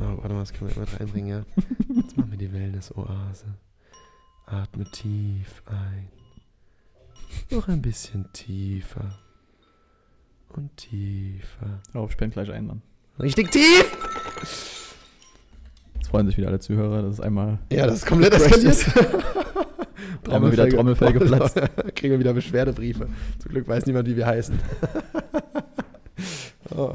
Oh, warte mal, das können wir immer reinbringen, ja. Jetzt machen wir die Wellness-Oase. Atme tief ein. Noch ein bisschen tiefer. Und tiefer. Darauf spendet gleich ein, Mann. Richtig tief! Jetzt freuen sich wieder alle Zuhörer, das ist einmal. Ja, das ist komplett eskaliert. Einmal wieder Trommelfell geplatzt. Kriegen wir wieder Beschwerdebriefe. Zum Glück weiß niemand, wie wir heißen. oh.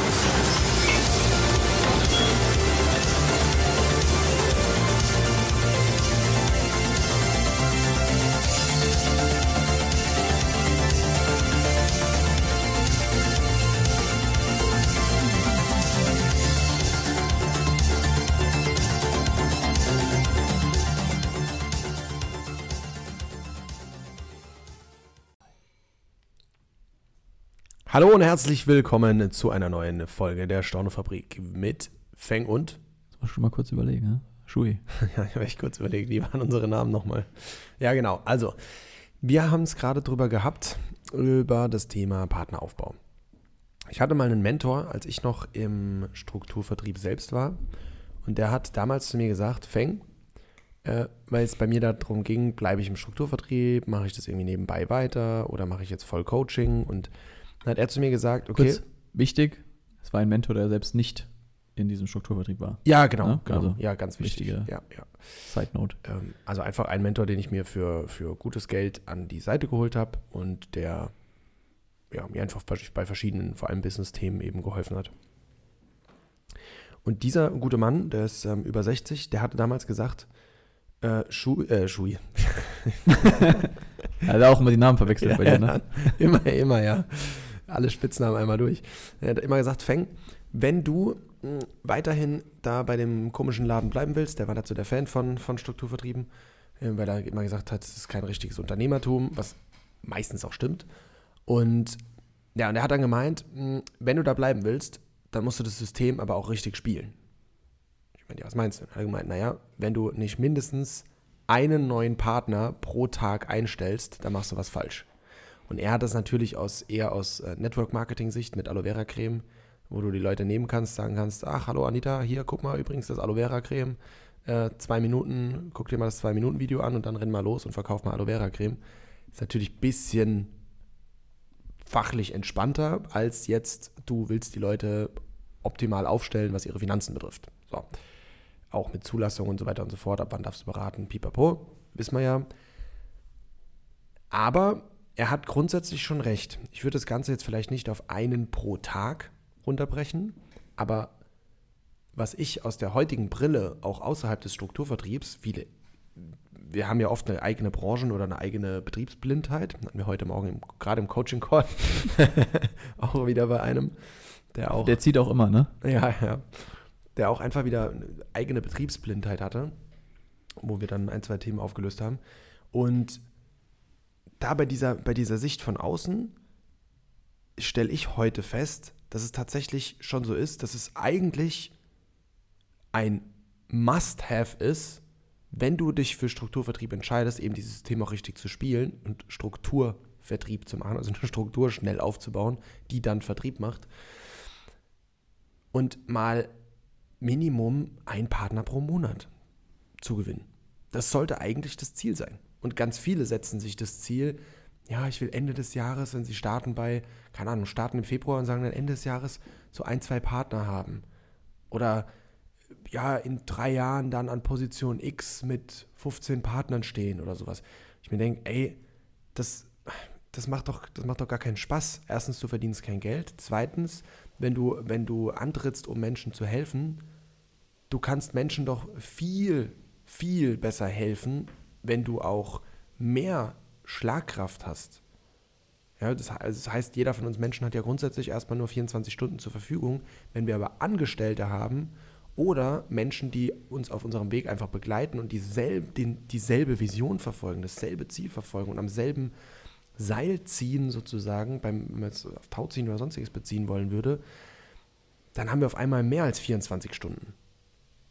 Hallo und herzlich willkommen zu einer neuen Folge der Stornofabrik mit Feng und. Das muss schon mal kurz überlegen, ne? Schui. Ja, ich habe echt kurz überlegt, wie waren unsere Namen nochmal? Ja, genau. Also, wir haben es gerade drüber gehabt, über das Thema Partneraufbau. Ich hatte mal einen Mentor, als ich noch im Strukturvertrieb selbst war. Und der hat damals zu mir gesagt, Feng, äh, weil es bei mir darum ging, bleibe ich im Strukturvertrieb, mache ich das irgendwie nebenbei weiter oder mache ich jetzt voll Coaching? Und dann hat er zu mir gesagt, okay. Kurz, wichtig, es war ein Mentor, der selbst nicht in diesem Strukturvertrieb war. Ja, genau, Ja, genau. also ja, ganz wichtig. wichtige- Ja, ja. Side Note. Ähm, also einfach ein Mentor, den ich mir für, für gutes Geld an die Seite geholt habe und der ja, mir einfach bei verschiedenen, vor allem Business-Themen eben geholfen hat. Und dieser gute Mann, der ist ähm, über 60, der hatte damals gesagt, äh, Schu äh, Schui. Er hat auch immer die Namen verwechselt bei dir, ne? immer, immer, ja. Alle Spitznamen einmal durch. Er hat immer gesagt, Feng, wenn du mh, weiterhin da bei dem komischen Laden bleiben willst, der war dazu der Fan von, von Strukturvertrieben, äh, weil er immer gesagt hat, es ist kein richtiges Unternehmertum, was meistens auch stimmt. Und ja, und er hat dann gemeint, mh, wenn du da bleiben willst, dann musst du das System aber auch richtig spielen. Ich meine, ja, was meinst du? Er hat gemeint, naja, wenn du nicht mindestens einen neuen Partner pro Tag einstellst, dann machst du was falsch. Und er hat das natürlich aus, eher aus äh, Network-Marketing-Sicht mit Aloe Vera Creme, wo du die Leute nehmen kannst, sagen kannst, ach, hallo Anita, hier, guck mal übrigens das Aloe Vera Creme, äh, zwei Minuten, guck dir mal das Zwei-Minuten-Video an und dann renn mal los und verkauf mal Aloe Vera Creme. Ist natürlich ein bisschen fachlich entspannter, als jetzt, du willst die Leute optimal aufstellen, was ihre Finanzen betrifft. So. Auch mit Zulassung und so weiter und so fort, ab wann darfst du beraten, pipapo, wissen wir ja. Aber er hat grundsätzlich schon recht. Ich würde das Ganze jetzt vielleicht nicht auf einen pro Tag runterbrechen, aber was ich aus der heutigen Brille auch außerhalb des Strukturvertriebs, viele, wir haben ja oft eine eigene Branchen- oder eine eigene Betriebsblindheit, hatten wir heute Morgen im, gerade im Coaching-Call, auch wieder bei einem, der auch Der zieht auch immer, ne? ja, ja. Der auch einfach wieder eine eigene Betriebsblindheit hatte, wo wir dann ein, zwei Themen aufgelöst haben. Und da bei dieser, bei dieser Sicht von außen stelle ich heute fest, dass es tatsächlich schon so ist, dass es eigentlich ein Must-Have ist, wenn du dich für Strukturvertrieb entscheidest, eben dieses System auch richtig zu spielen und Strukturvertrieb zu machen, also eine Struktur schnell aufzubauen, die dann Vertrieb macht und mal Minimum ein Partner pro Monat zu gewinnen. Das sollte eigentlich das Ziel sein. Und ganz viele setzen sich das Ziel, ja, ich will Ende des Jahres, wenn sie starten bei, keine Ahnung, starten im Februar und sagen dann Ende des Jahres so ein, zwei Partner haben. Oder ja, in drei Jahren dann an Position X mit 15 Partnern stehen oder sowas. Ich mir denke, ey, das, das, macht doch, das macht doch gar keinen Spaß. Erstens, du verdienst kein Geld. Zweitens, wenn du, wenn du antrittst, um Menschen zu helfen, du kannst Menschen doch viel, viel besser helfen, wenn du auch mehr Schlagkraft hast. Ja, also das heißt, jeder von uns Menschen hat ja grundsätzlich erstmal nur 24 Stunden zur Verfügung. Wenn wir aber Angestellte haben oder Menschen, die uns auf unserem Weg einfach begleiten und dieselbe, den, dieselbe Vision verfolgen, dasselbe Ziel verfolgen und am selben Seil ziehen sozusagen, beim, wenn man jetzt auf Tauziehen oder sonstiges beziehen wollen würde, dann haben wir auf einmal mehr als 24 Stunden.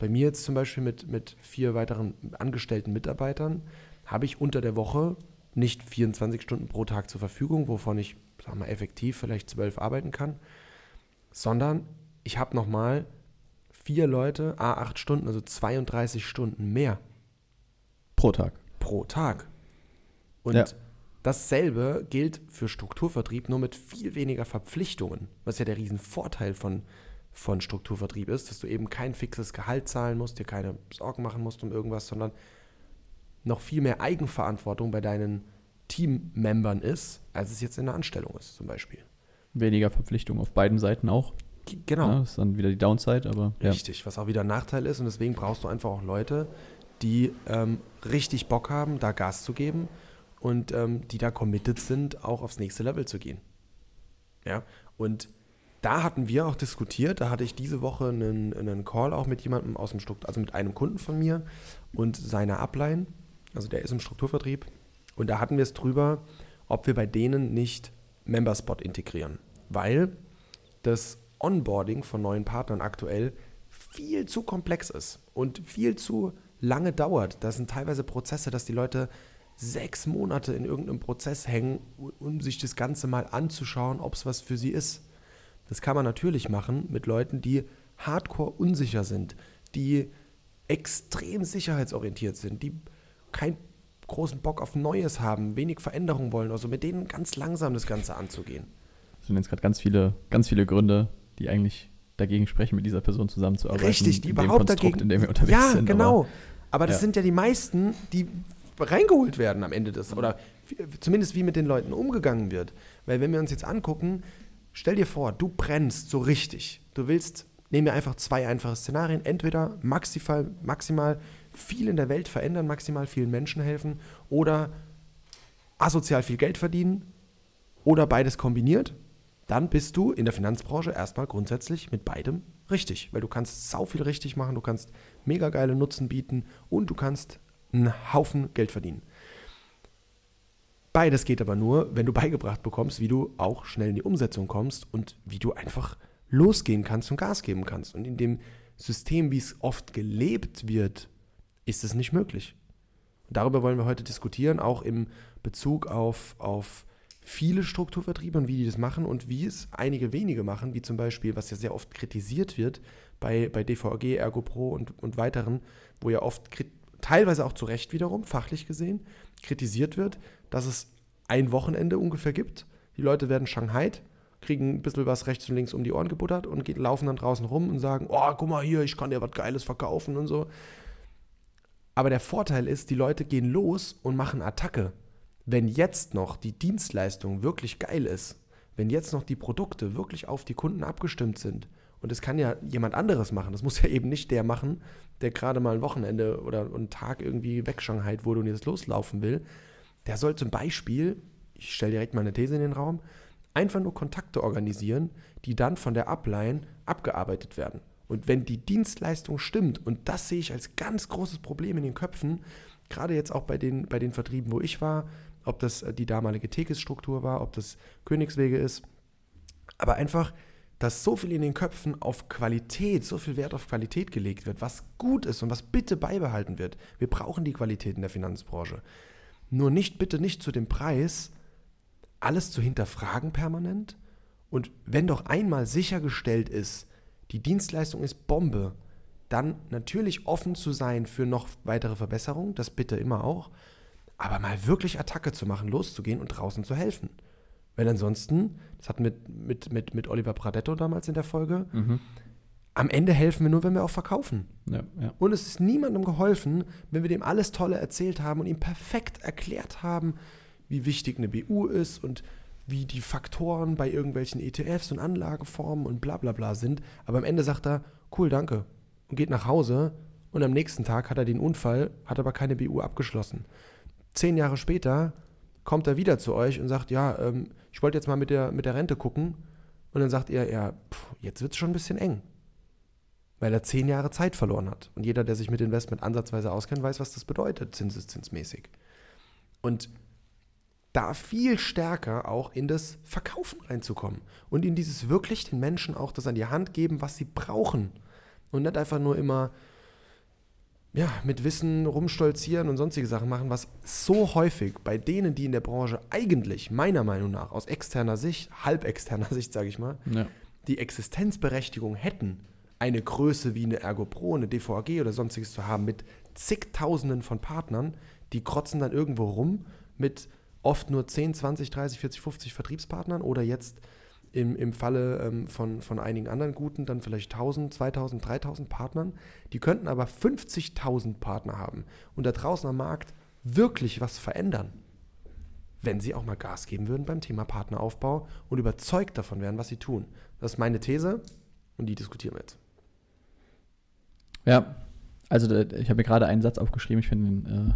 Bei mir jetzt zum Beispiel mit, mit vier weiteren angestellten Mitarbeitern habe ich unter der Woche nicht 24 Stunden pro Tag zur Verfügung, wovon ich, sag mal, effektiv vielleicht zwölf arbeiten kann, sondern ich habe nochmal vier Leute, a acht Stunden, also 32 Stunden mehr Pro Tag. pro Tag. Und Ja. dasselbe gilt für Strukturvertrieb, nur mit viel weniger Verpflichtungen, was ja der Riesenvorteil von, von Strukturvertrieb ist, dass du eben kein fixes Gehalt zahlen musst, dir keine Sorgen machen musst um irgendwas, sondern noch viel mehr Eigenverantwortung bei deinen Teammembern ist, als es jetzt in der Anstellung ist, zum Beispiel. Weniger Verpflichtung auf beiden Seiten auch. Genau. Ja, das ist dann wieder die Downside, aber ja. Richtig, was auch wieder ein Nachteil ist und deswegen brauchst du einfach auch Leute, die ähm, richtig Bock haben, da Gas zu geben und ähm, die da committed sind, auch aufs nächste Level zu gehen. Ja, und da hatten wir auch diskutiert, da hatte ich diese Woche einen, einen Call auch mit jemandem aus dem Struktur, also mit einem Kunden von mir und seiner Upline, also der ist im Strukturvertrieb und da hatten wir es drüber, ob wir bei denen nicht Memberspot integrieren, weil das Onboarding von neuen Partnern aktuell viel zu komplex ist und viel zu lange dauert. Das sind teilweise Prozesse, dass die Leute sechs Monate in irgendeinem Prozess hängen, um sich das Ganze mal anzuschauen, ob es was für sie ist. Das kann man natürlich machen mit Leuten, die hardcore unsicher sind, die extrem sicherheitsorientiert sind, die keinen großen Bock auf Neues haben, wenig Veränderung wollen, also mit denen ganz langsam das Ganze anzugehen. Es sind jetzt gerade ganz viele, ganz viele Gründe, die eigentlich dagegen sprechen, mit dieser Person zusammenzuarbeiten. Richtig, die überhaupt Konstrukt, dagegen. in dem wir unterwegs ja, sind. genau. Aber Aber, das ja. sind ja die meisten, die reingeholt werden am Ende des, oder zumindest wie mit den Leuten umgegangen wird. Weil wenn wir uns jetzt angucken, stell dir vor, du brennst so richtig. Du willst, nehmen wir einfach zwei einfache Szenarien, entweder maximal, maximal viel in der Welt verändern, maximal vielen Menschen helfen oder asozial viel Geld verdienen oder beides kombiniert, dann bist du in der Finanzbranche erstmal grundsätzlich mit beidem richtig, weil du kannst sau viel richtig machen, du kannst mega geile Nutzen bieten und du kannst einen Haufen Geld verdienen. Beides geht aber nur, wenn du beigebracht bekommst, wie du auch schnell in die Umsetzung kommst und wie du einfach losgehen kannst und Gas geben kannst. Und in dem System, wie es oft gelebt wird, ist es nicht möglich. Und darüber wollen wir heute diskutieren, auch im Bezug auf, auf viele Strukturvertriebe und wie die das machen und wie es einige wenige machen, wie zum Beispiel, was ja sehr oft kritisiert wird bei, bei DVG, Ergo Pro und, und weiteren, wo ja oft teilweise auch zu Recht wiederum, fachlich gesehen, kritisiert wird, dass es ein Wochenende ungefähr gibt. Die Leute werden Shanghai, kriegen ein bisschen was rechts und links um die Ohren gebuttert und geht, laufen dann draußen rum und sagen, oh, guck mal hier, ich kann dir was Geiles verkaufen und so. Aber der Vorteil ist, die Leute gehen los und machen Attacke. Wenn jetzt noch die Dienstleistung wirklich geil ist, wenn jetzt noch die Produkte wirklich auf die Kunden abgestimmt sind, und das kann ja jemand anderes machen, das muss ja eben nicht der machen, der gerade mal ein Wochenende oder einen Tag irgendwie wegschanghait wurde und jetzt loslaufen will, der soll zum Beispiel, ich stelle direkt mal eine These in den Raum, einfach nur Kontakte organisieren, die dann von der Upline abgearbeitet werden. Und wenn die Dienstleistung stimmt, und das sehe ich als ganz großes Problem in den Köpfen, gerade jetzt auch bei den, bei den Vertrieben, wo ich war, ob das äh, die damalige Tekes-Struktur war, ob das Königswege ist, aber einfach, dass so viel in den Köpfen auf Qualität, so viel Wert auf Qualität gelegt wird, was gut ist und was bitte beibehalten wird. Wir brauchen die Qualität in der Finanzbranche. Nur nicht, bitte nicht zu dem Preis, alles zu hinterfragen permanent. Und wenn doch einmal sichergestellt ist, die Dienstleistung ist Bombe, dann natürlich offen zu sein für noch weitere Verbesserungen, das bitte immer auch, aber mal wirklich Attacke zu machen, loszugehen und draußen zu helfen. Weil ansonsten, das hatten wir mit, mit, mit Oliver Pradetto damals in der Folge, am Ende helfen wir nur, wenn wir auch verkaufen. ja, ja. Und es ist niemandem geholfen, wenn wir dem alles Tolle erzählt haben und ihm perfekt erklärt haben, wie wichtig eine BU ist und wie die Faktoren bei irgendwelchen ETFs und Anlageformen und bla bla bla sind. Aber am Ende sagt er, cool, danke. Und geht nach Hause und am nächsten Tag hat er den Unfall, hat aber keine BU abgeschlossen. Zehn Jahre später kommt er wieder zu euch und sagt, ja, ähm, ich wollte jetzt mal mit der, mit der Rente gucken. Und dann sagt ihr, ja, pff, jetzt wird es schon ein bisschen eng. Weil er zehn Jahre Zeit verloren hat. Und jeder, der sich mit Investment ansatzweise auskennt, weiß, was das bedeutet, zinseszinsmäßig. Und da viel stärker auch in das Verkaufen reinzukommen und in dieses wirklich den Menschen auch das an die Hand geben, was sie brauchen. Und nicht einfach nur immer ja, mit Wissen rumstolzieren und sonstige Sachen machen, was so häufig bei denen, die in der Branche eigentlich, meiner Meinung nach, aus externer Sicht, halb externer Sicht, sage ich mal, Ja. die Existenzberechtigung hätten, eine Größe wie eine Ergo Pro, eine DVAG oder sonstiges zu haben, mit zigtausenden von Partnern, die krotzen dann irgendwo rum mit oft nur 10, 20, 30, 40, 50 Vertriebspartnern oder jetzt im, im Falle ähm, von, von einigen anderen guten dann vielleicht 1000, 2000, 3000 Partnern. Die könnten aber 50.000 Partner haben und da draußen am Markt wirklich was verändern, wenn sie auch mal Gas geben würden beim Thema Partneraufbau und überzeugt davon wären, was sie tun. Das ist meine These und die diskutieren wir jetzt. Ja, also ich habe mir gerade einen Satz aufgeschrieben, ich finde den, äh,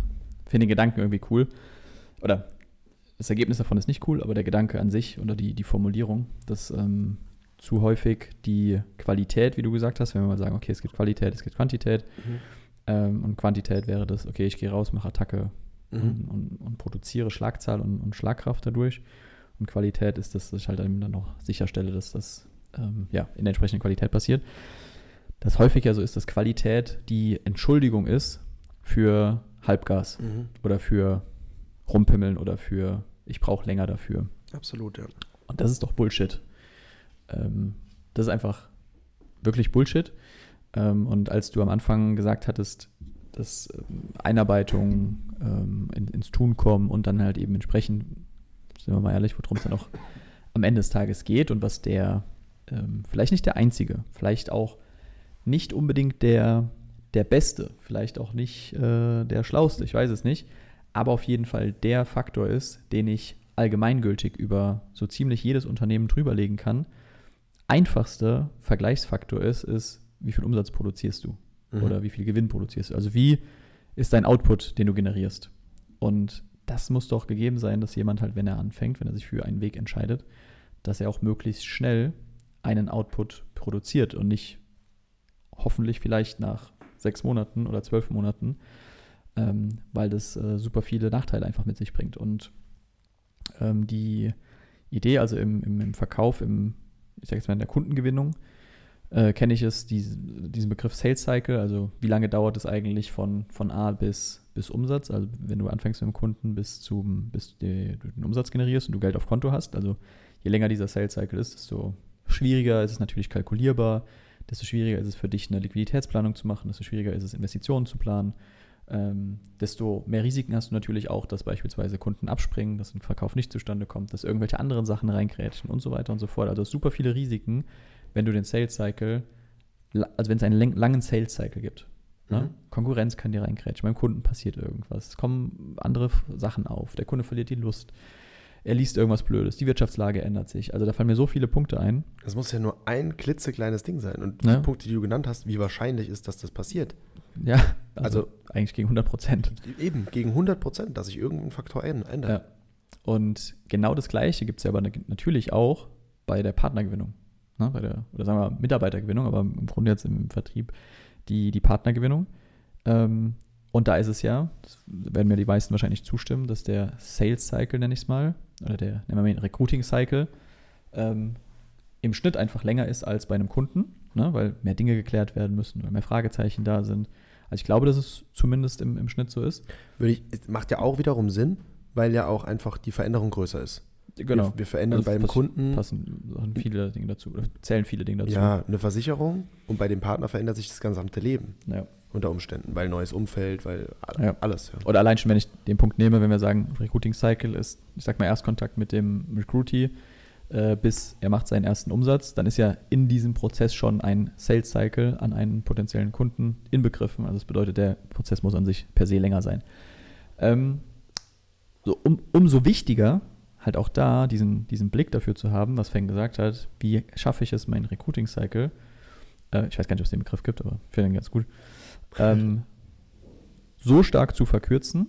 find den Gedanken irgendwie cool. Oder das Ergebnis davon ist nicht cool, aber der Gedanke an sich oder die, die Formulierung, dass ähm, zu häufig die Qualität, wie du gesagt hast, wenn wir mal sagen, okay, es gibt Qualität, es gibt Quantität. Ähm, und Quantität wäre das, okay, ich gehe raus, mache Attacke Mhm. und, und, und produziere Schlagzahl und, und Schlagkraft dadurch. Und Qualität ist, das, dass ich halt eben dann noch sicherstelle, dass das ähm, ja, in der entsprechenden Qualität passiert. Das häufig ja so ist, dass Qualität die Entschuldigung ist für Halbgas Mhm. oder für Rumpimmeln oder für ich brauche länger dafür. Absolut, ja. Und das ist doch Bullshit. Ähm, das ist einfach wirklich Bullshit. Ähm, und als du am Anfang gesagt hattest, dass ähm, Einarbeitung ähm, in, ins Tun kommen und dann halt eben entsprechend, sind wir mal ehrlich, worum es dann auch am Ende des Tages geht und was der, ähm, vielleicht nicht der einzige, vielleicht auch nicht unbedingt der, der Beste, vielleicht auch nicht äh, der Schlauste, ich weiß es nicht, aber auf jeden Fall der Faktor ist, den ich allgemeingültig über so ziemlich jedes Unternehmen drüberlegen kann. Einfachster Vergleichsfaktor ist, ist, wie viel Umsatz produzierst du Mhm. oder wie viel Gewinn produzierst du. Also wie ist dein Output, den du generierst. Und das muss doch gegeben sein, dass jemand halt, wenn er anfängt, wenn er sich für einen Weg entscheidet, dass er auch möglichst schnell einen Output produziert und nicht hoffentlich vielleicht nach sechs Monaten oder zwölf Monaten, ähm, weil das äh, super viele Nachteile einfach mit sich bringt. Und ähm, die Idee, also im, im, im Verkauf, im, ich sage jetzt mal in der Kundengewinnung, äh, kenne ich es, diese, diesen Begriff Sales Cycle, also wie lange dauert es eigentlich von, von A bis, bis Umsatz, also wenn du anfängst mit dem Kunden bis zum, bis die, du den Umsatz generierst und du Geld auf Konto hast, also je länger dieser Sales Cycle ist, desto schwieriger ist es natürlich kalkulierbar, desto schwieriger ist es für dich eine Liquiditätsplanung zu machen, desto schwieriger ist es Investitionen zu planen, ähm, desto mehr Risiken hast du natürlich auch, dass beispielsweise Kunden abspringen, dass ein Verkauf nicht zustande kommt, dass irgendwelche anderen Sachen reingrätschen und so weiter und so fort. Also super viele Risiken, wenn du den Sales Cycle, also wenn es einen langen Sales Cycle gibt. Ne? Mhm. Konkurrenz kann dir reingrätschen, beim Kunden passiert irgendwas, es kommen andere Sachen auf, der Kunde verliert die Lust, er liest irgendwas Blödes, die Wirtschaftslage ändert sich. Also da fallen mir so viele Punkte ein. Das muss ja nur ein klitzekleines Ding sein. Und Ja. die Punkte, die du genannt hast, wie wahrscheinlich ist, dass das passiert? Ja, also, Also- eigentlich gegen 100 Prozent. Eben, gegen 100 Prozent, dass sich irgendein Faktor änd- ändert. Ja. Und genau das Gleiche gibt es ja aber ne- natürlich auch bei der Partnergewinnung. Ne? Bei der, oder sagen wir Mitarbeitergewinnung, aber im Grunde jetzt im Vertrieb die, die Partnergewinnung. Ähm, und da ist es ja, werden mir die meisten wahrscheinlich zustimmen, dass der Sales Cycle, nenne ich es mal, oder der, nennen wir mal den Recruiting Cycle, ähm, im Schnitt einfach länger ist als bei einem Kunden, ne? weil mehr Dinge geklärt werden müssen, weil mehr Fragezeichen da sind. Also ich glaube, dass es zumindest im, im Schnitt so ist. Würde ich, es macht ja auch wiederum Sinn, weil ja auch einfach die Veränderung größer ist. Genau. Wir, wir verändern Also beim pass- Kunden passen viele Dinge dazu, oder zählen viele Dinge dazu. ja eine Versicherung und bei dem Partner verändert sich das gesamte Leben Ja. Unter Umständen, weil neues Umfeld, weil Ja. alles. Ja. Oder allein schon, wenn ich den Punkt nehme, wenn wir sagen, Recruiting Cycle ist, ich sag mal, Erstkontakt mit dem Recruitee, äh, bis er macht seinen ersten Umsatz, dann ist ja in diesem Prozess schon ein Sales Cycle an einen potenziellen Kunden inbegriffen. Also das bedeutet, der Prozess muss an sich per se länger sein. Ähm, so, um, umso wichtiger, halt auch da diesen, diesen Blick dafür zu haben, was Feng gesagt hat, wie schaffe ich es, meinen Recruiting Cycle, äh, ich weiß gar nicht, ob es den Begriff gibt, aber ich finde den ganz gut, ähm, so stark zu verkürzen,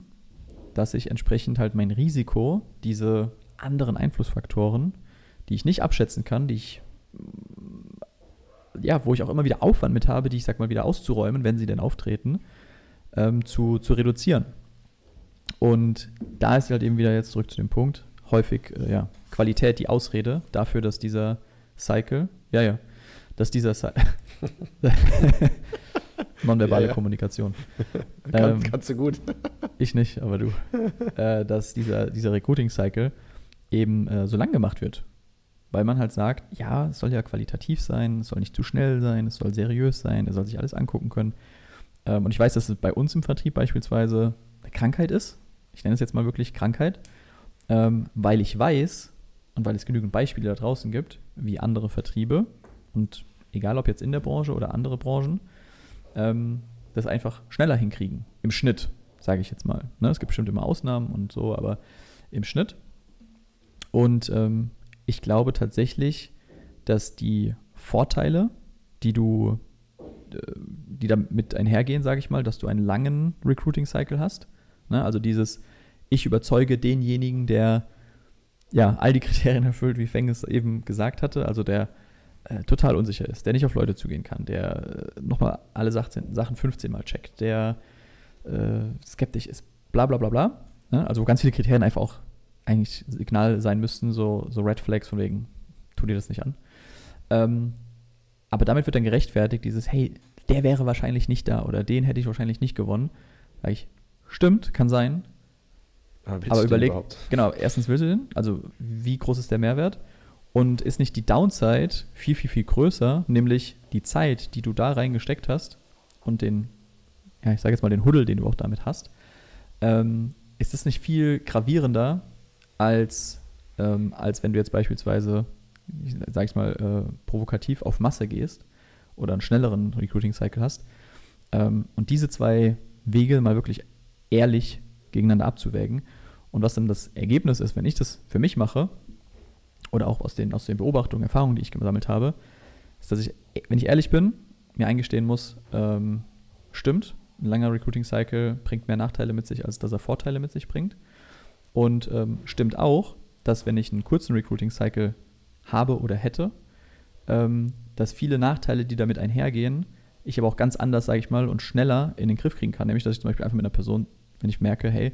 dass ich entsprechend halt mein Risiko, diese anderen Einflussfaktoren, die ich nicht abschätzen kann, die ich ja, wo ich auch immer wieder Aufwand mit habe, die ich sag mal wieder auszuräumen, wenn sie denn auftreten, ähm, zu, zu reduzieren. Und da ist halt eben wieder jetzt zurück zu dem Punkt, häufig, äh, ja, Qualität die Ausrede dafür, dass dieser Cycle, ja, ja, dass dieser Cy nonverbale Ja, ja. Kommunikation. Kann, Ähm, kannst du gut. Ich nicht, aber du. äh, dass dieser, dieser Recruiting-Cycle eben äh, so lang gemacht wird. Weil man halt sagt, ja, es soll ja qualitativ sein, es soll nicht zu schnell sein, es soll seriös sein, er soll sich alles angucken können. Ähm, und ich weiß, dass es bei uns im Vertrieb beispielsweise eine Krankheit ist. Ich nenne es jetzt mal wirklich Krankheit, ähm, weil ich weiß und weil es genügend Beispiele da draußen gibt, wie andere Vertriebe und egal ob jetzt in der Branche oder andere Branchen, ähm, das einfach schneller hinkriegen. Im Schnitt, sage ich jetzt mal. Ne? Es gibt bestimmt immer Ausnahmen und so, aber im Schnitt. Und ähm, ich glaube tatsächlich, dass die Vorteile, die du, äh, die damit einhergehen, sage ich mal, dass du einen langen Recruiting-Cycle hast. Ne? Also dieses, ich überzeuge denjenigen, der ja all die Kriterien erfüllt, wie Feng es eben gesagt hatte, also der äh, total unsicher ist, der nicht auf Leute zugehen kann, der äh, nochmal alle 18, Sachen 15 Mal checkt, der äh, skeptisch ist, bla bla bla bla. Ne? Also wo ganz viele Kriterien einfach auch eigentlich Signal sein müssten, so, so Red Flags von wegen, tu dir das nicht an. Ähm, aber damit wird dann gerechtfertigt, dieses, hey, der wäre wahrscheinlich nicht da oder den hätte ich wahrscheinlich nicht gewonnen. Sag ich, stimmt, kann sein, aber den überleg, genau, erstens willst du den, also wie groß ist der Mehrwert? Und ist nicht die Downside viel, viel, viel größer, nämlich die Zeit, die du da reingesteckt hast und den, ja, ich sage jetzt mal den Huddel, den du auch damit hast, ähm, ist das nicht viel gravierender, als, ähm, als wenn du jetzt beispielsweise, ich sage ich mal, äh, provokativ auf Masse gehst oder einen schnelleren Recruiting-Cycle hast. Ähm, und diese zwei Wege mal wirklich ehrlich gegeneinander abzuwägen. Und was dann das Ergebnis ist, wenn ich das für mich mache, oder auch aus den, aus den Beobachtungen, Erfahrungen, die ich gesammelt habe, ist, dass ich, wenn ich ehrlich bin, mir eingestehen muss, ähm, stimmt, ein langer Recruiting-Cycle bringt mehr Nachteile mit sich, als dass er Vorteile mit sich bringt. Und ähm, stimmt auch, dass wenn ich einen kurzen Recruiting-Cycle habe oder hätte, ähm, dass viele Nachteile, die damit einhergehen, ich aber auch ganz anders, sage ich mal, und schneller in den Griff kriegen kann. Nämlich, dass ich zum Beispiel einfach mit einer Person, wenn ich merke, hey,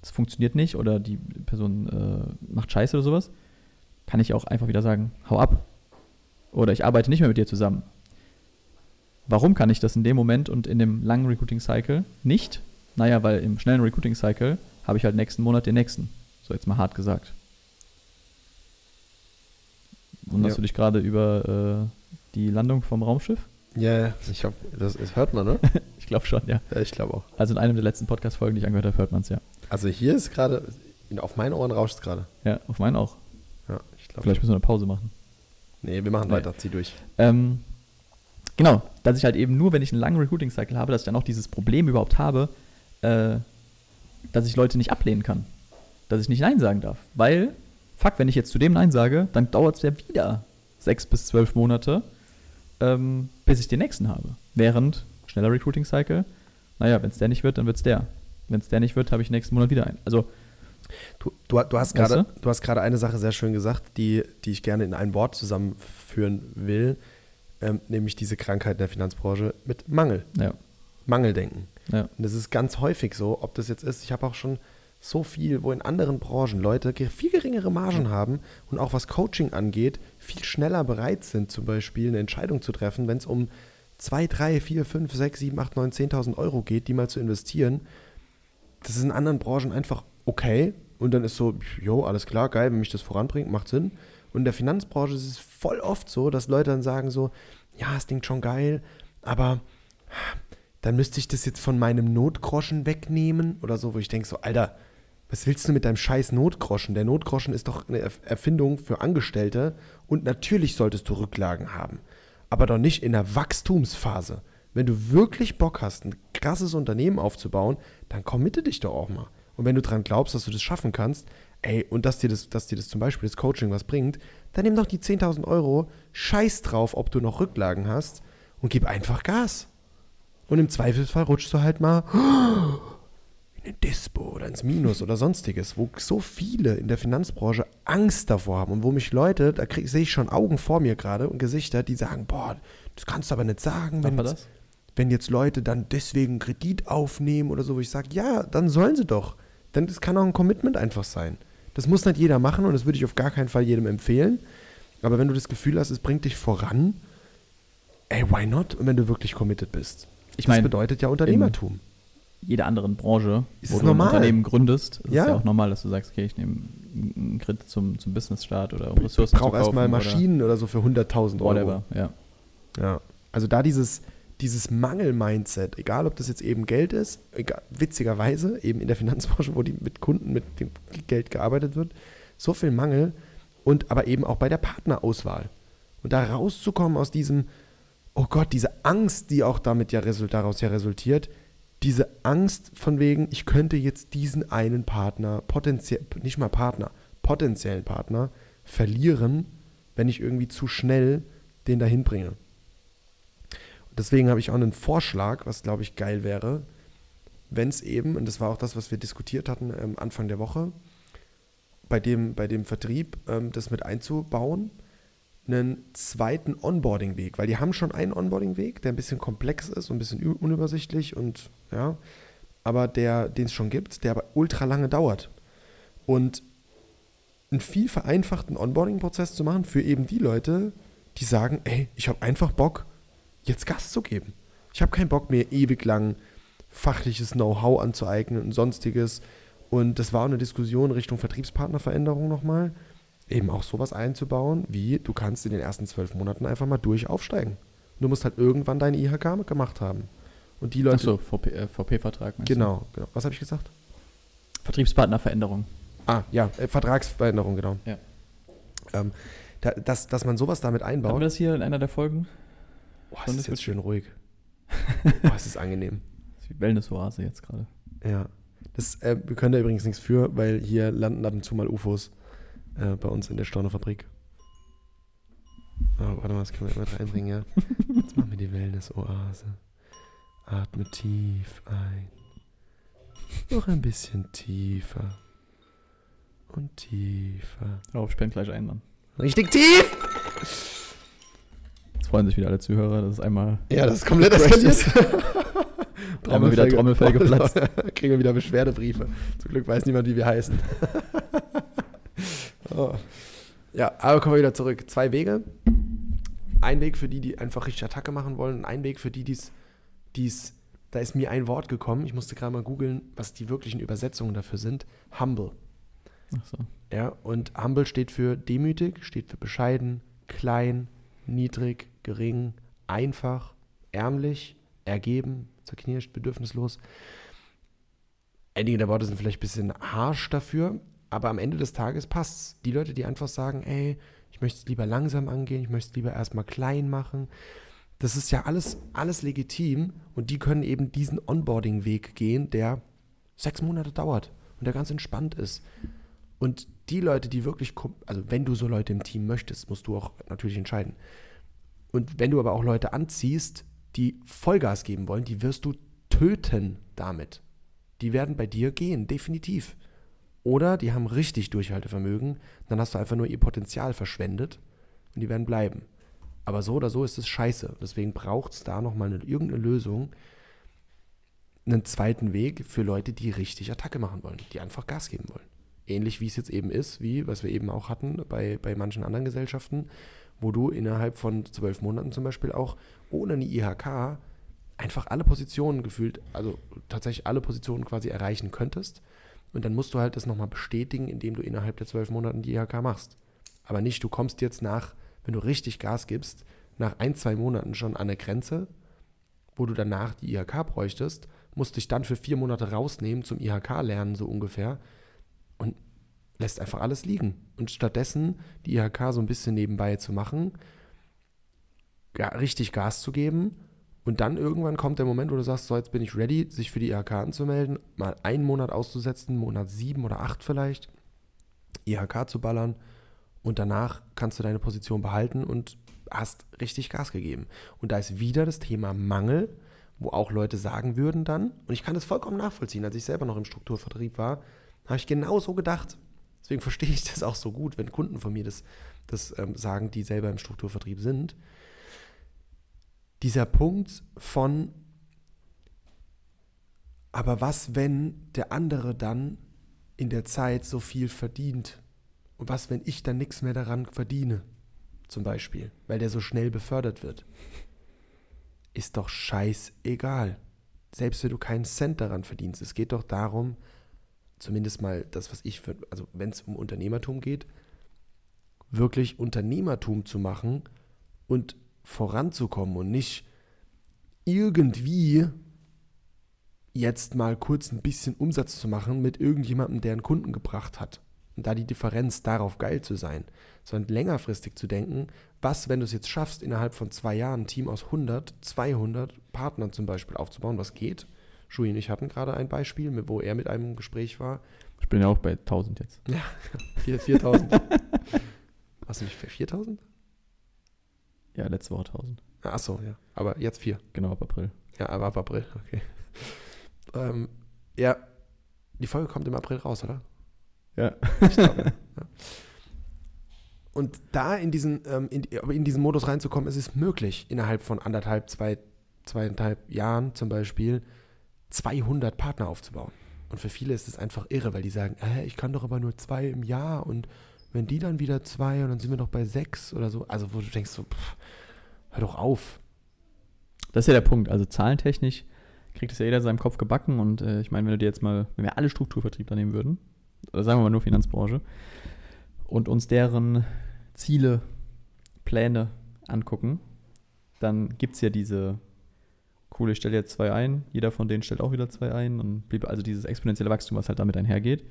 das funktioniert nicht oder die Person äh, macht Scheiße oder sowas, kann ich auch einfach wieder sagen, hau ab. Oder ich arbeite nicht mehr mit dir zusammen. Warum kann ich das in dem Moment und in dem langen Recruiting-Cycle nicht? Naja, weil im schnellen Recruiting-Cycle habe ich halt nächsten Monat den nächsten. So jetzt mal hart gesagt. Wunderst Ja. du dich gerade über äh, die Landung vom Raumschiff? Ja, ich hab, das, das hört man, ne? Ich glaube schon, ja. ja, ich glaube auch. Also in einem der letzten Podcast-Folgen, die ich angehört habe, hört man es ja. Also hier ist gerade, auf meinen Ohren rauscht es gerade. Ja, auf meinen auch. Ja, glaube. Vielleicht müssen wir eine Pause machen. Nee, wir machen Nee. weiter, zieh durch. Ähm, genau, dass ich halt eben nur, wenn ich einen langen Recruiting-Cycle habe, dass ich dann auch dieses Problem überhaupt habe, äh, dass ich Leute nicht ablehnen kann. Dass ich nicht Nein sagen darf. Weil, fuck, wenn ich jetzt zu dem Nein sage, dann dauert es ja wieder sechs bis zwölf Monate, ähm, bis ich den nächsten habe. Während, schneller Recruiting-Cycle, naja, wenn es der nicht wird, dann wird es der. Wenn es der nicht wird, habe ich nächsten Monat wieder einen. Also, Du, du, du hast Weißt gerade du hast gerade eine Sache sehr schön gesagt, die, die ich gerne in ein Wort zusammenführen will, ähm, nämlich diese Krankheit in der Finanzbranche mit Mangel, ja, Mangeldenken. ja. Und das ist ganz häufig so, ob das jetzt ist, ich habe auch schon so viel, wo in anderen Branchen Leute viel geringere Margen haben und auch was Coaching angeht, viel schneller bereit sind, zum Beispiel eine Entscheidung zu treffen, wenn es um 2, 3, 4, 5, 6, 7, 8, 9, 10.000 Euro geht, die mal zu investieren. Das ist in anderen Branchen einfach okay und dann ist so, jo, alles klar, geil, wenn mich das voranbringt, macht Sinn. Und in der Finanzbranche ist es voll oft so, dass Leute dann sagen so, ja, es klingt schon geil, aber dann müsste ich das jetzt von meinem Notgroschen wegnehmen oder so, wo ich denke so, Alter, was willst du mit deinem scheiß Notgroschen? Der Notgroschen ist doch eine Erf- Erfindung für Angestellte und natürlich solltest du Rücklagen haben, aber doch nicht in der Wachstumsphase. Wenn du wirklich Bock hast, ein krasses Unternehmen aufzubauen, dann committe dich doch auch mal. Und wenn du dran glaubst, dass du das schaffen kannst, ey, und dass dir das, dass dir das zum Beispiel das Coaching was bringt, dann nimm doch die 10.000 Euro, scheiß drauf, ob du noch Rücklagen hast und gib einfach Gas. Und im Zweifelsfall rutschst du halt mal in den Dispo oder ins Minus oder sonstiges, wo so viele in der Finanzbranche Angst davor haben und wo mich Leute, da sehe ich schon Augen vor mir gerade und Gesichter, die sagen, boah, das kannst du aber nicht sagen, wenn, jetzt, das? wenn jetzt Leute dann deswegen Kredit aufnehmen oder so, wo ich sage, ja, dann sollen sie doch. Denn das kann auch ein Commitment einfach sein. Das muss nicht jeder machen und das würde ich auf gar keinen Fall jedem empfehlen. Aber wenn du das Gefühl hast, es bringt dich voran, ey, why not? Und wenn du wirklich committed bist. Ich das meine, bedeutet ja Unternehmertum. jeder anderen Branche, Ist wo es du normal? ein Unternehmen gründest, ist Ja. es ja auch normal, dass du sagst, okay, ich nehme einen Kredit zum, zum Business-Start oder um Ich Ressourcen brauche erstmal Maschinen oder, so für 100.000 oder Euro. whatever. Ja. Ja. Also da dieses, dieses Mangel-Mindset, egal ob das jetzt eben Geld ist, egal, witzigerweise, eben in der Finanzbranche, wo die mit Kunden mit dem Geld gearbeitet wird, so viel Mangel und aber eben auch bei der Partnerauswahl. Und da rauszukommen aus diesem, oh Gott, diese Angst, die auch damit ja daraus ja resultiert, diese Angst von wegen, ich könnte jetzt diesen einen Partner, potenziell, nicht mal Partner, potenziellen Partner verlieren, wenn ich irgendwie zu schnell den dahin bringe. Deswegen habe ich auch einen Vorschlag, was glaube ich geil wäre, wenn es eben, und das war auch das, was wir diskutiert hatten ähm, Anfang der Woche, bei dem, bei dem Vertrieb, ähm, das mit einzubauen, einen zweiten Onboarding-Weg, weil die haben schon einen Onboarding-Weg, der ein bisschen komplex ist und ein bisschen unübersichtlich und ja, aber der, den es schon gibt, der aber ultra lange dauert. Und einen viel vereinfachten Onboarding-Prozess zu machen für eben die Leute, die sagen, ey, ich habe einfach Bock, jetzt Gas zu geben. Ich habe keinen Bock mehr ewig lang fachliches Know-how anzueignen und sonstiges. Und das war auch eine Diskussion Richtung Vertriebspartnerveränderung nochmal, eben auch sowas einzubauen, wie du kannst in den ersten zwölf Monaten einfach mal durch aufsteigen. Du musst halt irgendwann deine IHK gemacht haben. Und die Leute. Achso, VP, äh, VP-Vertrag. meinst du? Genau, genau. Was habe ich gesagt? Vertriebspartnerveränderung. Ah, ja, äh, Vertragsveränderung, genau. Ja. Ähm, da, dass, dass man sowas damit Haben wir einbaut. das hier in einer der Folgen? Boah, es ist jetzt schön ruhig. Boah, es ist angenehm. Das ist wie Wellness-Oase jetzt gerade. Ja. Das, äh, wir können da übrigens nichts für, weil hier landen ab und zu mal UFOs äh, bei uns in der Stornofabrik. Oh, warte mal, das können wir immer reinbringen, ja. Jetzt machen wir die Wellness-Oase. Atme tief ein. Noch ein bisschen tiefer. Und tiefer. Darauf spenden gleich ein, Mann. Richtig tief! Jetzt freuen sich wieder alle Zuhörer, das ist einmal Ja, das ist komplett eskaliert. Einmal wieder Trommelfell geplatzt. Kriegen wir wieder Beschwerdebriefe. Zum Glück weiß niemand, wie wir heißen. oh. Ja, aber kommen wir wieder zurück. Zwei Wege. Ein Weg für die, die einfach richtig Attacke machen wollen. Und ein Weg für die, die es, da ist mir ein Wort gekommen. Ich musste gerade mal googeln, was die wirklichen Übersetzungen dafür sind. Humble. Achso. Ja, und humble steht für demütig, steht für bescheiden, klein, niedrig, gering, einfach, ärmlich, ergeben, zerknirscht, bedürfnislos. Einige der Worte sind vielleicht ein bisschen harsch dafür, aber am Ende des Tages passt's. Die Leute, die einfach sagen, ey, ich möchte es lieber langsam angehen, ich möchte es lieber erstmal klein machen. Das ist ja alles, alles legitim und die können eben diesen Onboarding-Weg gehen, der sechs Monate dauert und der ganz entspannt ist. Und die Leute, die wirklich, also wenn du so Leute im Team möchtest, musst du auch natürlich entscheiden. Und wenn du aber auch Leute anziehst, die Vollgas geben wollen, die wirst du töten damit. Die werden bei dir gehen, definitiv. Oder die haben richtig Durchhaltevermögen, dann hast du einfach nur ihr Potenzial verschwendet und die werden bleiben. Aber so oder so ist es scheiße. Deswegen braucht es da nochmal eine, irgendeine Lösung, einen zweiten Weg für Leute, die richtig Attacke machen wollen, die einfach Gas geben wollen. Ähnlich wie es jetzt eben ist, wie was wir eben auch hatten bei, bei manchen anderen Gesellschaften, wo du innerhalb von zwölf Monaten zum Beispiel auch ohne eine IHK einfach alle Positionen gefühlt, also tatsächlich alle Positionen quasi erreichen könntest. Und dann musst du halt das nochmal bestätigen, indem du innerhalb der zwölf Monaten die IHK machst. Aber nicht, du kommst jetzt nach, wenn du richtig Gas gibst, nach ein, zwei Monaten schon an eine Grenze, wo du danach die IHK bräuchtest, musst dich dann für vier Monate rausnehmen zum IHK-Lernen so ungefähr lässt einfach alles liegen. Und stattdessen die IHK so ein bisschen nebenbei zu machen, ja, richtig Gas zu geben und dann irgendwann kommt der Moment, wo du sagst, so jetzt bin ich ready, sich für die IHK anzumelden, mal einen Monat auszusetzen, Monat sieben oder acht vielleicht, IHK zu ballern und danach kannst du deine Position behalten und hast richtig Gas gegeben. Und da ist wieder das Thema Mangel, wo auch Leute sagen würden dann, und ich kann das vollkommen nachvollziehen, als ich selber noch im Strukturvertrieb war, habe ich genau so gedacht. Deswegen verstehe ich das auch so gut, wenn Kunden von mir das, das ähm, sagen, die selber im Strukturvertrieb sind. Dieser Punkt von, aber was, wenn der andere dann in der Zeit so viel verdient? Und was, wenn ich dann nichts mehr daran verdiene? Zum Beispiel, weil der so schnell befördert wird. Ist doch scheißegal. Selbst wenn du keinen Cent daran verdienst. Es geht doch darum, zumindest mal das, was ich für, also wenn es um Unternehmertum geht, wirklich Unternehmertum zu machen und voranzukommen und nicht irgendwie jetzt mal kurz ein bisschen Umsatz zu machen mit irgendjemandem, der einen Kunden gebracht hat. Und da die Differenz darauf geil zu sein, sondern längerfristig zu denken, was, wenn du es jetzt schaffst, innerhalb von zwei Jahren ein Team aus 100, 200 Partnern zum Beispiel aufzubauen, was geht. Shui und ich hatten gerade ein Beispiel, wo er mit einem Gespräch war. Ich bin ja auch bei 1000 jetzt. Ja, 4000. Warst du nicht für 4000? Ja, letzte Woche 1000. Achso, ja. Aber jetzt 4. Genau, ab April. Ja, aber ab April, okay. Ähm, ja, die Folge kommt im April raus, oder? Ja. Ich glaube, ja. Und da in diesen, ähm, in, in diesen Modus reinzukommen, ist es möglich, innerhalb von anderthalb, zwei, zweieinhalb Jahren zum Beispiel 200 Partner aufzubauen. Und für viele ist es einfach irre, weil die sagen, äh, ich kann doch aber nur zwei im Jahr und wenn die dann wieder zwei und dann sind wir doch bei sechs oder so. Also wo du denkst so, pff, hör doch auf. Das ist ja der Punkt. Also zahlentechnisch kriegt es ja jeder in seinem Kopf gebacken und äh, ich meine, wenn du dir jetzt mal, wenn wir alle Strukturvertriebler nehmen würden, oder sagen wir mal nur Finanzbranche, und uns deren Ziele, Pläne angucken, dann gibt es ja diese cool, ich stelle jetzt zwei ein, jeder von denen stellt auch wieder zwei ein und blieb also dieses exponentielle Wachstum, was halt damit einhergeht.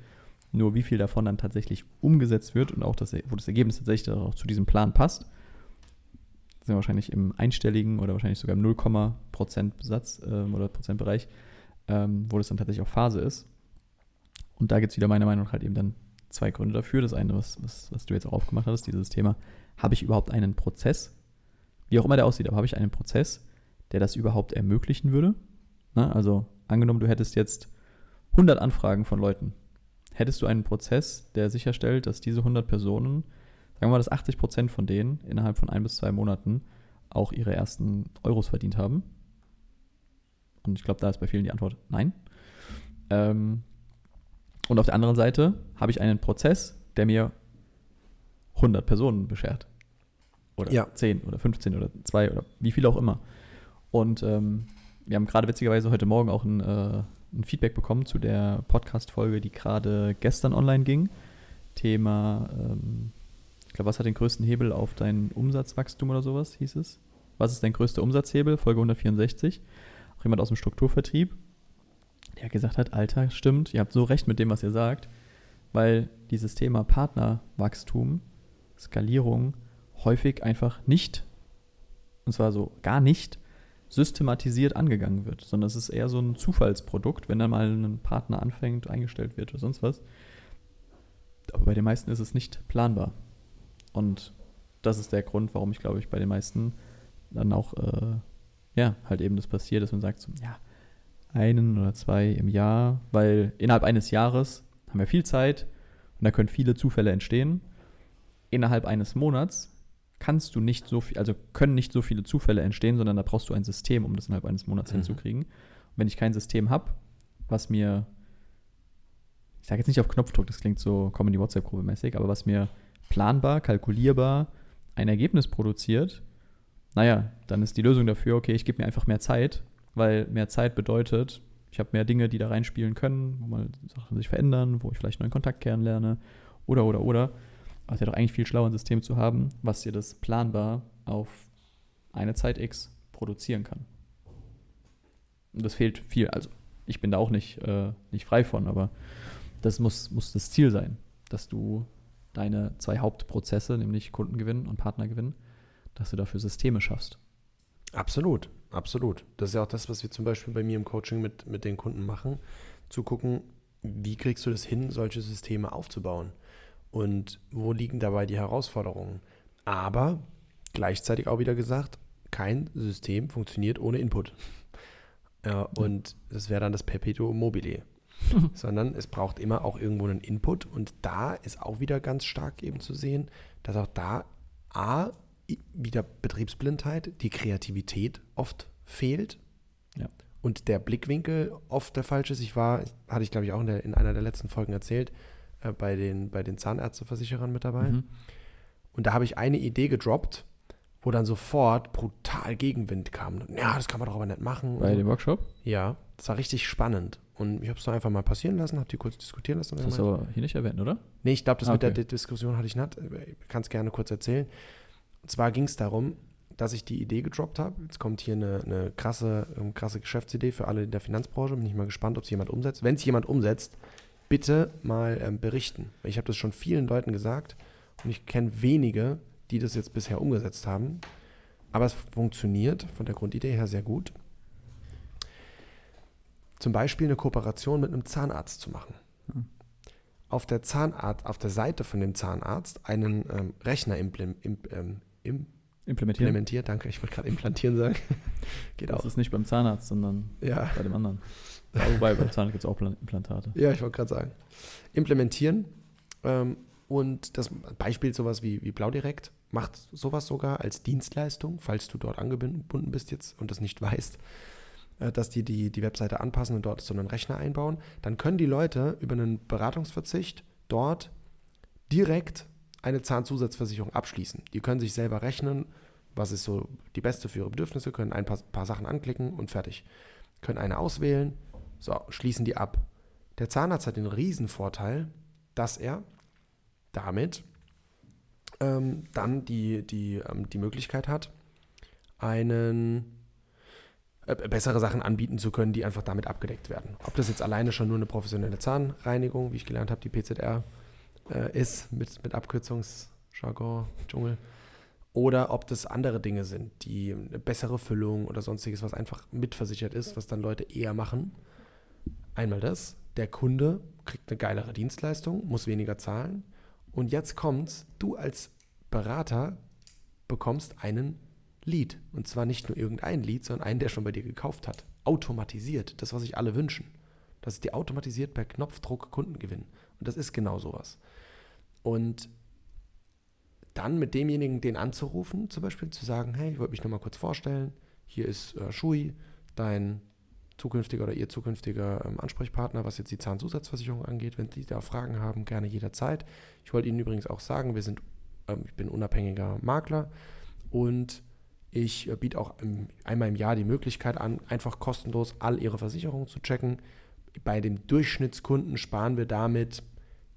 Nur wie viel davon dann tatsächlich umgesetzt wird und auch das, wo das Ergebnis tatsächlich auch zu diesem Plan passt, sind wir wahrscheinlich im einstelligen oder wahrscheinlich sogar im 0, Prozent Satz ähm, oder Prozentbereich, ähm, wo das dann tatsächlich auch Phase ist. Und da gibt es wieder meiner Meinung nach halt eben dann zwei Gründe dafür. Das eine, was, was, was du jetzt auch aufgemacht hast, dieses Thema, habe ich überhaupt einen Prozess, wie auch immer der aussieht, aber habe ich einen Prozess, der das überhaupt ermöglichen würde? Na, also angenommen, du hättest jetzt 100 Anfragen von Leuten. Hättest du einen Prozess, der sicherstellt, dass diese 100 Personen, sagen wir mal, dass 80 Prozent von denen innerhalb von ein bis zwei Monaten auch ihre ersten Euros verdient haben? Und ich glaube, da ist bei vielen die Antwort nein. Ähm, und auf der anderen Seite habe ich einen Prozess, der mir 100 Personen beschert. Oder Ja. 10 oder 15 oder 2 oder wie viel auch immer. Und ähm, wir haben gerade witzigerweise heute Morgen auch ein, äh, ein Feedback bekommen zu der Podcast-Folge, die gerade gestern online ging. Thema, ähm, ich glaube, was hat den größten Hebel auf dein Umsatzwachstum oder sowas, hieß es? Was ist dein größter Umsatzhebel? Folge 164. Auch jemand aus dem Strukturvertrieb, der gesagt hat, Alter, stimmt, ihr habt so recht mit dem, was ihr sagt, weil dieses Thema Partnerwachstum, Skalierung häufig einfach nicht, und zwar so gar nicht, systematisiert angegangen wird, sondern es ist eher so ein Zufallsprodukt, wenn dann mal ein Partner anfängt, eingestellt wird oder sonst was. Aber bei den meisten ist es nicht planbar. Und das ist der Grund, warum ich glaube ich bei den meisten dann auch, äh, ja, halt eben das passiert, dass man sagt, so, ja, einen oder zwei im Jahr, weil innerhalb eines Jahres haben wir viel Zeit und da können viele Zufälle entstehen. Innerhalb eines Monats kannst du nicht so viel, also können nicht so viele Zufälle entstehen, sondern da brauchst du ein System, um das innerhalb eines Monats Mhm. hinzukriegen. Und wenn ich kein System habe, was mir, ich sage jetzt nicht auf Knopfdruck, das klingt so Comedy WhatsApp-Gruppe mäßig, aber was mir planbar, kalkulierbar ein Ergebnis produziert, naja, dann ist die Lösung dafür, okay, ich gebe mir einfach mehr Zeit, weil mehr Zeit bedeutet, ich habe mehr Dinge, die da reinspielen können, wo mal Sachen sich verändern, wo ich vielleicht einen neuen Kontakt kennenlerne oder, oder, oder. Aber es wäre doch eigentlich viel schlauer, ein System zu haben, was dir das planbar auf eine Zeit X produzieren kann. Und das fehlt viel. Also ich bin da auch nicht, äh, nicht frei von, aber das muss, muss das Ziel sein, dass du deine zwei Hauptprozesse, nämlich Kundengewinn und Partnergewinn, dass du dafür Systeme schaffst. Absolut, absolut. Das ist ja auch das, was wir zum Beispiel bei mir im Coaching mit, mit den Kunden machen, zu gucken, wie kriegst du das hin, solche Systeme aufzubauen und wo liegen dabei die Herausforderungen. Aber gleichzeitig auch wieder gesagt, kein System funktioniert ohne Input. Ja, und das wäre dann das Perpetuum mobile. Sondern es braucht immer auch irgendwo einen Input. Und da ist auch wieder ganz stark eben zu sehen, dass auch da A, wieder Betriebsblindheit, die Kreativität oft fehlt. Ja. Und der Blickwinkel oft der falsche ist. Ich war, hatte ich glaube ich auch in, der, in einer der letzten Folgen erzählt, äh, bei, den, bei den Zahnärzteversicherern mit dabei. Mhm. Und da habe ich eine Idee gedroppt, wo dann sofort brutal Gegenwind kam. Ja, das kann man doch aber nicht machen. Bei dem Workshop? ja, das war richtig spannend. Und ich habe es dann einfach mal passieren lassen, habe die kurz diskutieren lassen. Das hast du aber hier nicht erwähnt, oder? Nee, ich glaube, das Ah, mit der okay. Di- Diskussion hatte ich nicht. Ich kann es gerne kurz erzählen. Und zwar ging es darum, dass ich die Idee gedroppt habe. Jetzt kommt hier eine, eine krasse, ähm, krasse Geschäftsidee für alle in der Finanzbranche. Bin ich mal gespannt, ob es jemand umsetzt. Wenn es jemand umsetzt, bitte mal ähm, berichten. Ich habe das schon vielen Leuten gesagt und ich kenne wenige, die das jetzt bisher umgesetzt haben. Aber es funktioniert von der Grundidee her sehr gut. Zum Beispiel eine Kooperation mit einem Zahnarzt zu machen auf der Zahnarzt, auf der Seite von dem Zahnarzt einen ähm, Rechner implem, im, ähm, im, Implementieren. implementiert. Danke, ich wollte gerade implantieren sagen. Geht Das auch. ist nicht beim Zahnarzt, sondern Ja, bei dem anderen. Ja, wobei, beim Zahnarzt gibt es auch Plan- Implantate. ja, ich wollte gerade sagen. Implementieren. Ähm, und das Beispiel sowas wie, wie Blaudirekt macht sowas sogar als Dienstleistung, falls du dort angebunden bist jetzt und das nicht weißt, äh, dass die, die die Webseite anpassen und dort so einen Rechner einbauen. Dann können die Leute über einen Beratungsverzicht dort direkt eine Zahnzusatzversicherung abschließen. Die können sich selber rechnen, was ist so die beste für ihre Bedürfnisse, können ein paar, paar Sachen anklicken und fertig. Können eine auswählen, so, schließen die ab. Der Zahnarzt hat den Riesenvorteil, dass er damit ähm, dann die, die, ähm, die Möglichkeit hat, einen äh, bessere Sachen anbieten zu können, die einfach damit abgedeckt werden. Ob das jetzt alleine schon nur eine professionelle Zahnreinigung, wie ich gelernt habe, die PZR äh, ist, mit, mit Abkürzungsjargon, Dschungel, oder ob das andere Dinge sind, die eine bessere Füllung oder sonstiges, was einfach mitversichert ist, was dann Leute eher machen. Einmal das, der Kunde kriegt eine geilere Dienstleistung, muss weniger zahlen. Und jetzt kommt's, du als Berater bekommst einen Lead. Und zwar nicht nur irgendein Lead, sondern einen, der schon bei dir gekauft hat. Automatisiert. Das, was sich alle wünschen. Dass die automatisiert per Knopfdruck Kunden gewinnen. Und das ist genau sowas. Und dann mit demjenigen, den anzurufen, zum Beispiel zu sagen, hey, ich wollte mich nochmal kurz vorstellen, hier ist äh, Shui, dein zukünftiger oder ihr zukünftiger ähm, Ansprechpartner, was jetzt die Zahnzusatzversicherung angeht. Wenn die da Fragen haben, gerne jederzeit. Ich wollte Ihnen übrigens auch sagen, wir sind, ähm, ich bin unabhängiger Makler und ich äh, biete auch im, einmal im Jahr die Möglichkeit an, einfach kostenlos all Ihre Versicherungen zu checken. Bei dem Durchschnittskunden sparen wir damit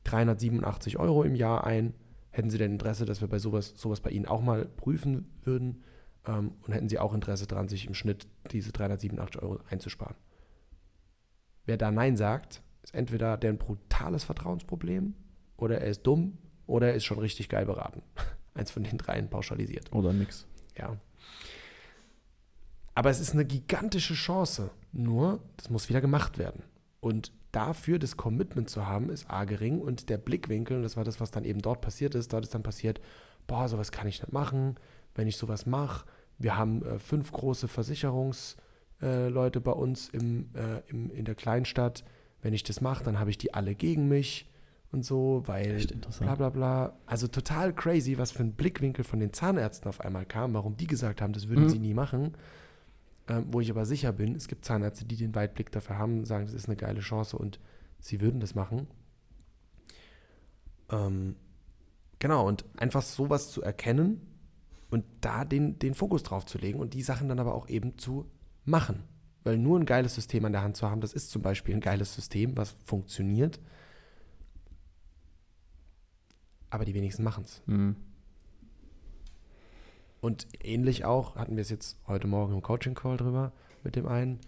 387 Euro im Jahr ein. Hätten Sie denn Interesse, dass wir bei sowas, sowas bei Ihnen auch mal prüfen würden? Ähm, und hätten Sie auch Interesse daran, sich im Schnitt diese 387 Euro einzusparen? Wer da Nein sagt, ist entweder der ein brutales Vertrauensproblem oder er ist dumm oder er ist schon richtig geil beraten. Eins von den dreien pauschalisiert. Oder ein Mix. Ja. Aber es ist eine gigantische Chance. Nur, das muss wieder gemacht werden. Und dafür das Commitment zu haben, ist A gering und der Blickwinkel, und das war das, was dann eben dort passiert ist, dort ist dann passiert, boah, sowas kann ich nicht machen, wenn ich sowas mache. Wir haben äh, fünf große Versicherungsleute äh, bei uns im, äh, im, in der Kleinstadt. Wenn ich das mache, dann habe ich die alle gegen mich und so, weil bla bla bla. Also total crazy, was für ein Blickwinkel von den Zahnärzten auf einmal kam, warum die gesagt haben, das würden Mhm. sie nie machen. Ähm, wo ich aber sicher bin, es gibt Zahnärzte, die den Weitblick dafür haben, sagen, das ist eine geile Chance und sie würden das machen. Ähm, genau, und einfach sowas zu erkennen und da den, den Fokus drauf zu legen und die Sachen dann aber auch eben zu machen. Weil nur ein geiles System an der Hand zu haben, das ist zum Beispiel ein geiles System, was funktioniert, aber die wenigsten machen es. Mhm. Und ähnlich auch, hatten wir es jetzt heute Morgen im Coaching-Call drüber mit dem einen,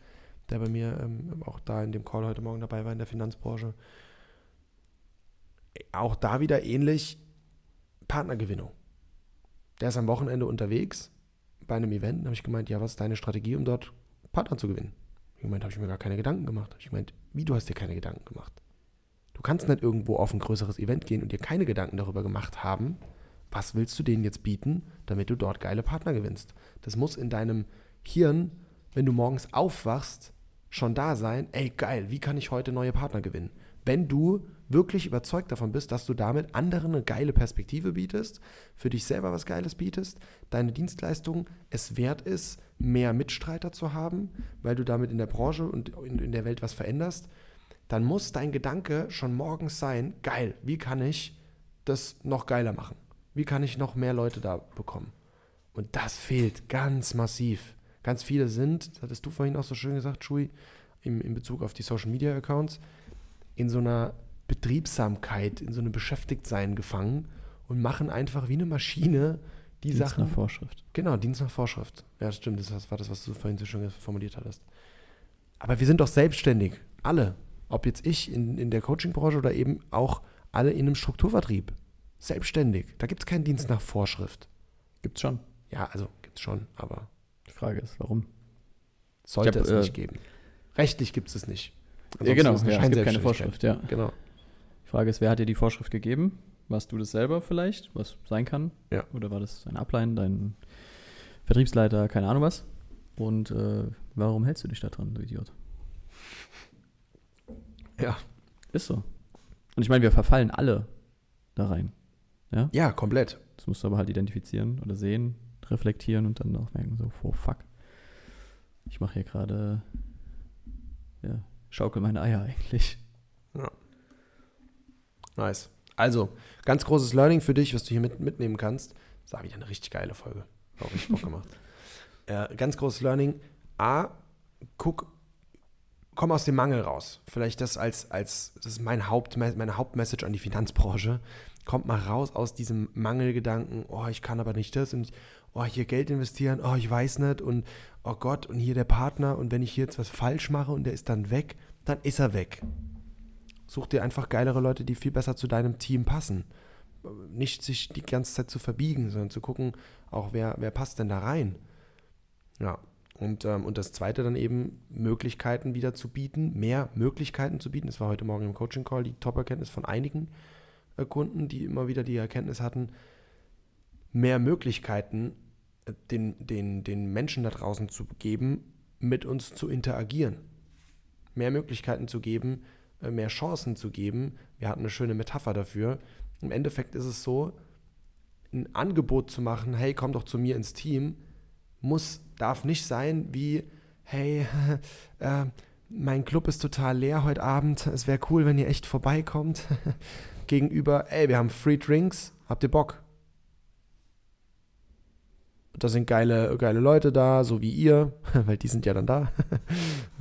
der bei mir ähm, auch da in dem Call heute Morgen dabei war in der Finanzbranche. Auch da wieder ähnlich Partnergewinnung. Der ist am Wochenende unterwegs bei einem Event. Habe ich gemeint, ja, was ist deine Strategie, um dort Partner zu gewinnen? Ich gemeint, habe ich mir gar keine Gedanken gemacht. Hab Ich gemeint, wie du hast dir keine Gedanken gemacht? Du kannst nicht irgendwo auf ein größeres Event gehen und dir keine Gedanken darüber gemacht haben, was willst du denen jetzt bieten, damit du dort geile Partner gewinnst. Das muss in deinem Hirn, wenn du morgens aufwachst, schon da sein, ey geil, wie kann ich heute neue Partner gewinnen? Wenn du wirklich überzeugt davon bist, dass du damit anderen eine geile Perspektive bietest, für dich selber was Geiles bietest, deine Dienstleistung es wert ist, mehr Mitstreiter zu haben, weil du damit in der Branche und in, der Welt was veränderst, dann muss dein Gedanke schon morgens sein, geil, wie kann ich das noch geiler machen? Wie kann ich noch mehr Leute da bekommen? Und das fehlt ganz massiv. Ganz viele sind, das hattest du vorhin auch so schön gesagt, Schui, in, in Bezug auf die Social Media Accounts, in so einer Betriebsamkeit, in so einem Beschäftigtsein gefangen und machen einfach wie eine Maschine die Dienst Sachen. nach Vorschrift. Genau, Dienst nach Vorschrift. Ja, stimmt, das war das, was du vorhin so schön formuliert hattest. Aber wir sind doch selbstständig, alle. Ob jetzt ich in, in der Coaching-Branche oder eben auch alle in einem Strukturvertrieb. Selbstständig. Da gibt es keinen Dienst nach Vorschrift. Gibt's schon. Ja, also gibt es schon, aber Die Frage ist, warum? sollte hab, es äh, nicht geben. Rechtlich gibt es es nicht. ja, genau. Ansonsten Ja, es gibt keine. Vorschrift, ja. Genau. Die Frage ist, wer hat dir die Vorschrift gegeben? Warst du das selber vielleicht, was sein kann? Ja. Oder war das dein Upline, dein Vertriebsleiter, keine Ahnung was? Und äh, warum hältst du dich da dran, du Idiot? Ja. Ist so. Und ich meine, wir verfallen alle da rein. ja, komplett. Das musst du aber halt identifizieren oder sehen, reflektieren und dann auch merken, so, oh fuck. Ich mache hier gerade, ja, schaukel meine Eier eigentlich. Nice. Also, ganz großes Learning für dich, was du hier mit, mitnehmen kannst. Das war wieder eine richtig geile Folge. Hat Auch richtig Bock gemacht. äh, ganz großes Learning. A, guck, komm aus dem Mangel raus. Vielleicht das als, als das ist mein Haupt, meine Hauptmessage an die Finanzbranche. Kommt mal raus aus diesem Mangelgedanken, oh, ich kann aber nicht das und oh, hier Geld investieren, oh, ich weiß nicht und oh Gott, und hier der Partner und wenn ich hier jetzt was falsch mache und der ist dann weg, dann ist er weg. Such dir einfach geilere Leute, die viel besser zu deinem Team passen. Nicht sich die ganze Zeit zu verbiegen, sondern zu gucken, auch wer, wer passt denn da rein. Ja. Und, ähm, und das zweite dann eben, Möglichkeiten wieder zu bieten, mehr Möglichkeiten zu bieten. Das war heute Morgen im Coaching-Call die Top-Erkenntnis von einigen äh, Kunden, die immer wieder die Erkenntnis hatten, mehr Möglichkeiten äh, den, den, den Menschen da draußen zu geben, mit uns zu interagieren. Mehr Möglichkeiten zu geben, mehr Chancen zu geben. Wir hatten eine schöne Metapher dafür. Im Endeffekt ist es so, ein Angebot zu machen, hey, komm doch zu mir ins Team, muss, darf nicht sein wie, hey, äh, mein Club ist total leer heute Abend, es wäre cool, wenn ihr echt vorbeikommt. Gegenüber, ey, wir haben Free Drinks, habt ihr Bock? Da sind geile, geile Leute da, so wie ihr, weil die sind ja dann da.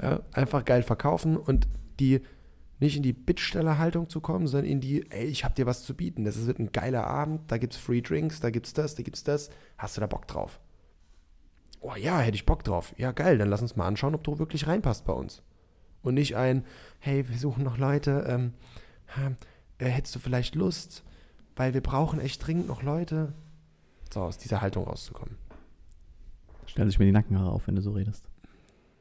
ja, einfach geil verkaufen und die nicht in die Bittstellerhaltung zu kommen, sondern in die, ey, ich hab dir was zu bieten. Das wird ein geiler Abend, da gibt's Free Drinks, da gibt's das, da gibt's das. Hast du da Bock drauf? Oh ja, hätte ich Bock drauf. Ja, geil, dann lass uns mal anschauen, ob du wirklich reinpasst bei uns. Und nicht ein, hey, wir suchen noch Leute, ähm, äh, hättest du vielleicht Lust, weil wir brauchen echt dringend noch Leute. So, aus dieser Haltung rauszukommen. Stell sich mir die Nackenhaare auf, wenn du so redest.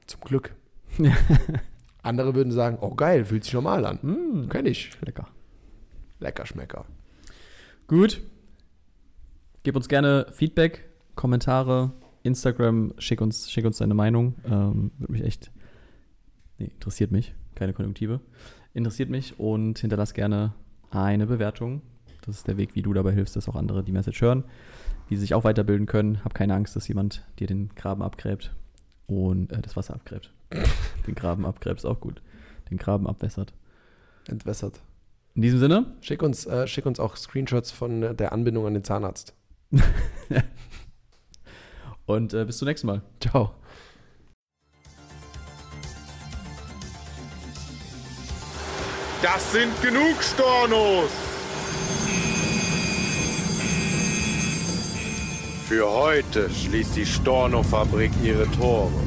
Zum Glück. Ja. Andere würden sagen, oh geil, fühlt sich normal an. Mm, Kenn ich. lecker. Lecker Schmecker. Gut. Gib uns gerne Feedback, Kommentare, Instagram, schick uns, schick uns deine Meinung. Ähm, Würde mich echt. Nee, interessiert mich. Keine Konjunktive. Interessiert mich und hinterlass gerne eine Bewertung. Das ist der Weg, wie du dabei hilfst, dass auch andere die Message hören, sie sich auch weiterbilden können. Hab keine Angst, dass jemand dir den Graben abgräbt und äh, das Wasser abgräbt. Den Graben abgräbt ist auch gut. Den Graben abwässert. Entwässert. In diesem Sinne, Schick uns, äh, schick uns auch Screenshots von äh, der Anbindung an den Zahnarzt. und äh, bis zum nächsten Mal. Ciao. Das sind genug Stornos! Für heute schließt die Storno-Fabrik ihre Tore.